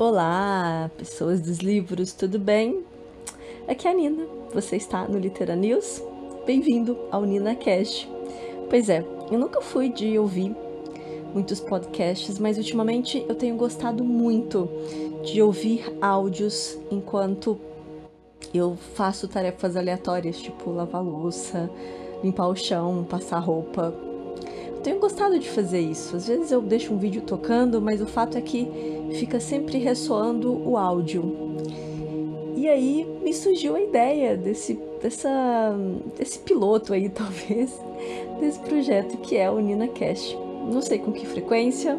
Olá, pessoas dos livros, tudo bem? Aqui é a Nina, você está no Litera News? Bem-vindo ao Nina Cash. Pois é, eu nunca fui de ouvir muitos podcasts, mas ultimamente eu tenho gostado muito de ouvir áudios enquanto eu faço tarefas aleatórias, tipo lavar louça, limpar o chão, passar roupa. Eu tenho gostado de fazer isso. Às vezes eu deixo um vídeo tocando, mas o fato é que fica sempre ressoando o áudio. E aí me surgiu a ideia desse, dessa, desse piloto aí, talvez, desse projeto que é o Nina Cash. Não sei com que frequência,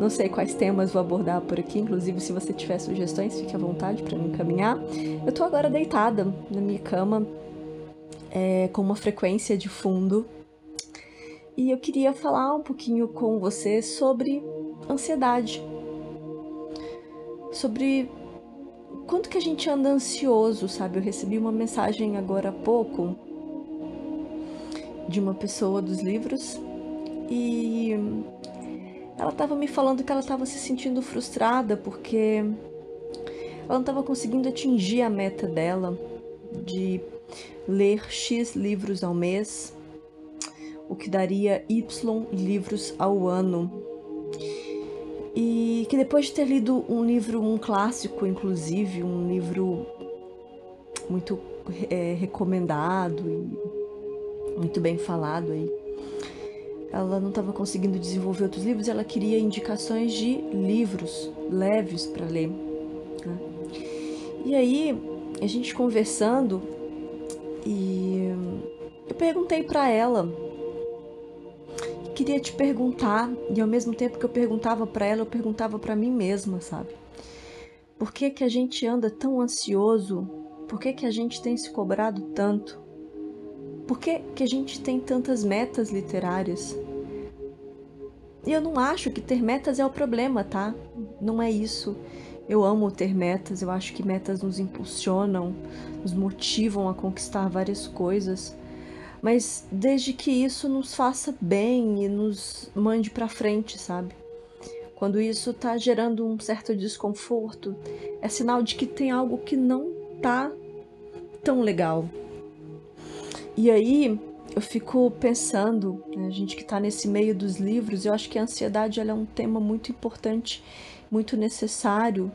não sei quais temas vou abordar por aqui, inclusive se você tiver sugestões, fique à vontade para me encaminhar. Eu tô agora deitada na minha cama, é, com uma frequência de fundo, e eu queria falar um pouquinho com você sobre ansiedade sobre quanto que a gente anda ansioso, sabe? Eu recebi uma mensagem agora há pouco de uma pessoa dos livros e ela estava me falando que ela estava se sentindo frustrada porque ela não estava conseguindo atingir a meta dela de ler X livros ao mês, o que daria Y livros ao ano. E que depois de ter lido um livro, um clássico, inclusive, um livro muito é, recomendado e muito bem falado aí, ela não estava conseguindo desenvolver outros livros, ela queria indicações de livros leves para ler. Né? E aí, a gente conversando, e eu perguntei para ela queria te perguntar, e ao mesmo tempo que eu perguntava para ela, eu perguntava para mim mesma, sabe? Por que que a gente anda tão ansioso? Por que que a gente tem se cobrado tanto? Por que que a gente tem tantas metas literárias? E eu não acho que ter metas é o problema, tá? Não é isso. Eu amo ter metas, eu acho que metas nos impulsionam, nos motivam a conquistar várias coisas mas desde que isso nos faça bem e nos mande para frente, sabe? Quando isso tá gerando um certo desconforto, é sinal de que tem algo que não tá tão legal. E aí eu fico pensando, né, a gente que está nesse meio dos livros, eu acho que a ansiedade é um tema muito importante, muito necessário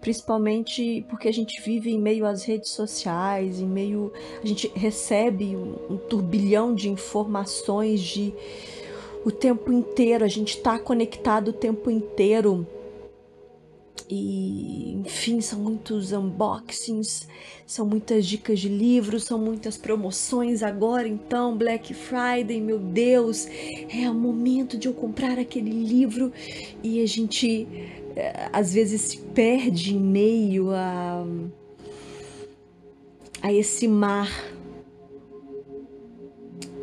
principalmente porque a gente vive em meio às redes sociais, em meio a gente recebe um, turbilhão de informações de o tempo inteiro, a gente está conectado o tempo inteiro. E, enfim, são muitos unboxings, são muitas dicas de livros, são muitas promoções agora, então, Black Friday, meu Deus, é o momento de eu comprar aquele livro e a gente às vezes se perde em meio a, a esse mar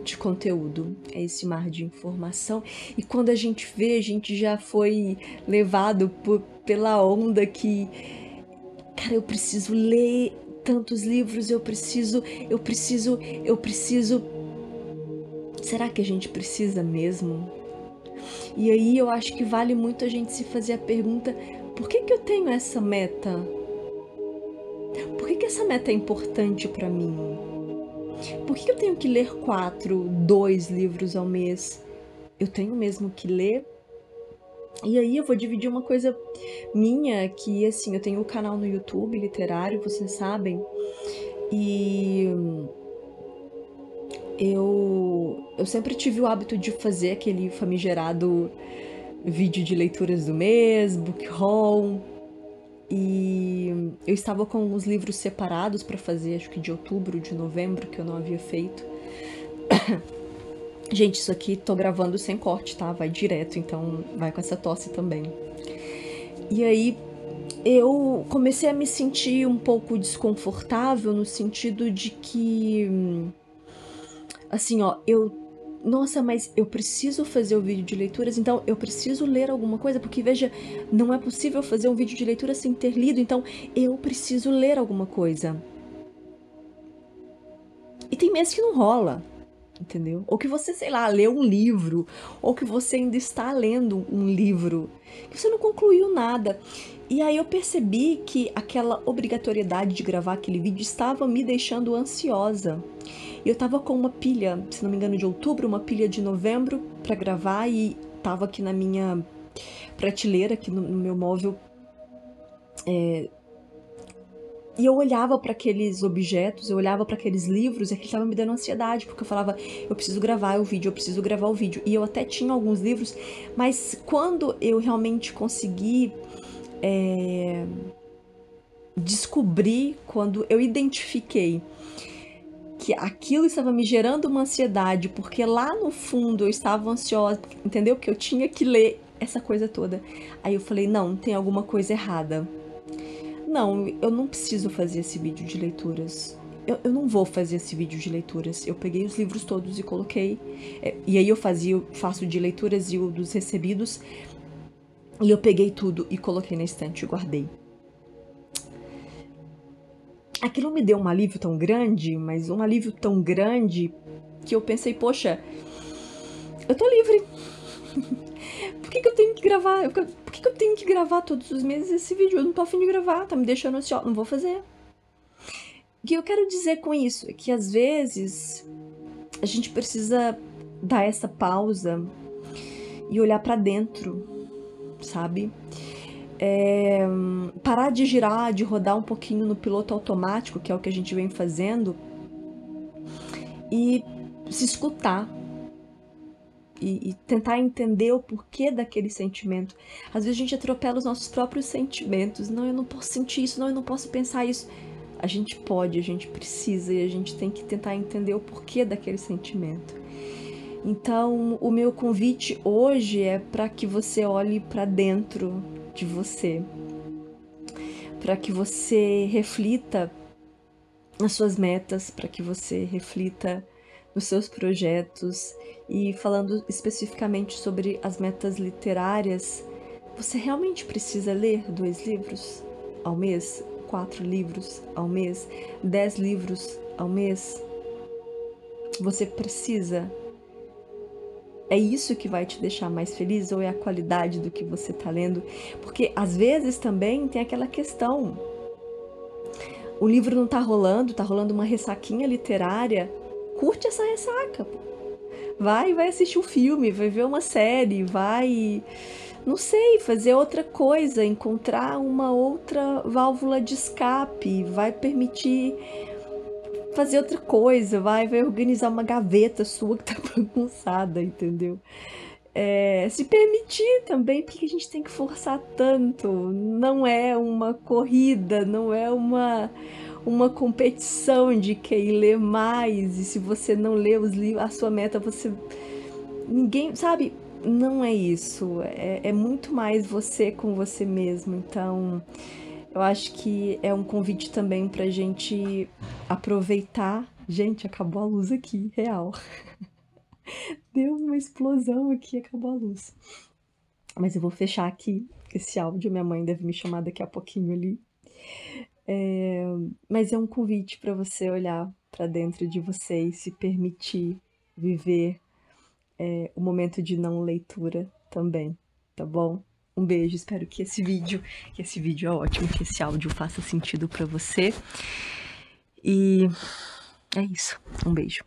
de conteúdo, a esse mar de informação. E quando a gente vê, a gente já foi levado por, pela onda que, cara, eu preciso ler tantos livros, eu preciso, eu preciso, eu preciso. Será que a gente precisa mesmo? E aí eu acho que vale muito a gente se fazer a pergunta: por que, que eu tenho essa meta? Por que, que essa meta é importante para mim? Por que, que eu tenho que ler quatro, dois livros ao mês? Eu tenho mesmo que ler e aí eu vou dividir uma coisa minha que assim, eu tenho um canal no YouTube literário, vocês sabem. E eu, eu sempre tive o hábito de fazer aquele famigerado vídeo de leituras do mês, book haul. E eu estava com os livros separados para fazer, acho que de outubro, de novembro, que eu não havia feito. Gente, isso aqui tô gravando sem corte, tá? Vai direto, então vai com essa tosse também. E aí eu comecei a me sentir um pouco desconfortável no sentido de que assim, ó, eu nossa, mas eu preciso fazer o vídeo de leituras, então eu preciso ler alguma coisa, porque veja, não é possível fazer um vídeo de leitura sem ter lido, então eu preciso ler alguma coisa. E tem meses que não rola. entendeu? Ou que você, sei lá, leu um livro, ou que você ainda está lendo um livro, que você não concluiu nada. E aí eu percebi que aquela obrigatoriedade de gravar aquele vídeo estava me deixando ansiosa. E eu tava com uma pilha, se não me engano, de outubro, uma pilha de novembro para gravar e tava aqui na minha prateleira, aqui no, no meu móvel. É, e eu olhava para aqueles objetos, eu olhava para aqueles livros e aquilo estava me dando ansiedade, porque eu falava, eu preciso gravar o vídeo, eu preciso gravar o vídeo. E eu até tinha alguns livros, mas quando eu realmente consegui é, descobrir, quando eu identifiquei que aquilo estava me gerando uma ansiedade, porque lá no fundo eu estava ansiosa, entendeu? Porque eu tinha que ler essa coisa toda. Aí eu falei, não, tem alguma coisa errada não, eu não preciso fazer esse vídeo de leituras. Eu, eu, não vou fazer esse vídeo de leituras. Eu peguei os livros todos e coloquei. É, e aí eu fazia, faço de leituras e o dos recebidos. E eu peguei tudo e coloquei na estante e guardei. Aquilo me deu um alívio tão grande, mas um alívio tão grande que eu pensei, poxa, eu tô livre. Por que, que eu tenho que gravar? Por que, que eu tenho que gravar todos os meses esse vídeo? Eu não tô afim de gravar, tá me deixando ansiosa. Não vou fazer. O que eu quero dizer com isso é que às vezes a gente precisa dar essa pausa e olhar para dentro, sabe? É, parar de girar, de rodar um pouquinho no piloto automático, que é o que a gente vem fazendo, e se escutar, e, e, tentar entender o porquê daquele sentimento. Às vezes a gente atropela os nossos próprios sentimentos. Não, eu não posso sentir isso, não, eu não posso pensar isso. A gente pode, a gente precisa e a gente tem que tentar entender o porquê daquele sentimento. Então, o meu convite hoje é para que você olhe para dentro de você, para que você reflita nas suas metas, para que você reflita nos seus projetos e falando especificamente sobre as metas literárias, você realmente precisa ler dois livros ao mês, quatro livros ao mês, dez livros ao mês? Você precisa? É isso que vai te deixar mais feliz ou é a qualidade do que você está lendo? Porque às vezes também tem aquela questão. O livro não está rolando, está rolando uma ressaquinha literária curte essa ressaca, pô. Vai, vai assistir um filme, vai ver uma série, vai, não sei, fazer outra coisa, encontrar uma outra válvula de escape, vai permitir fazer outra coisa, vai, vai organizar uma gaveta sua que tá bagunçada, entendeu? É, se permitir também, porque a gente tem que forçar tanto. Não é uma corrida, não é uma uma competição de quem lê mais, e se você não lê os livros, a sua meta, você. Ninguém. Sabe? Não é isso. É, é muito mais você com você mesmo. Então, eu acho que é um convite também pra gente aproveitar. Gente, acabou a luz aqui, real. Deu uma explosão aqui, acabou a luz. Mas eu vou fechar aqui esse áudio. Minha mãe deve me chamar daqui a pouquinho ali. É, mas é um convite para você olhar para dentro de você e se permitir viver é, o momento de não leitura também, tá bom? Um beijo, espero que esse vídeo, que esse vídeo é ótimo, que esse áudio faça sentido para você. E é isso. Um beijo.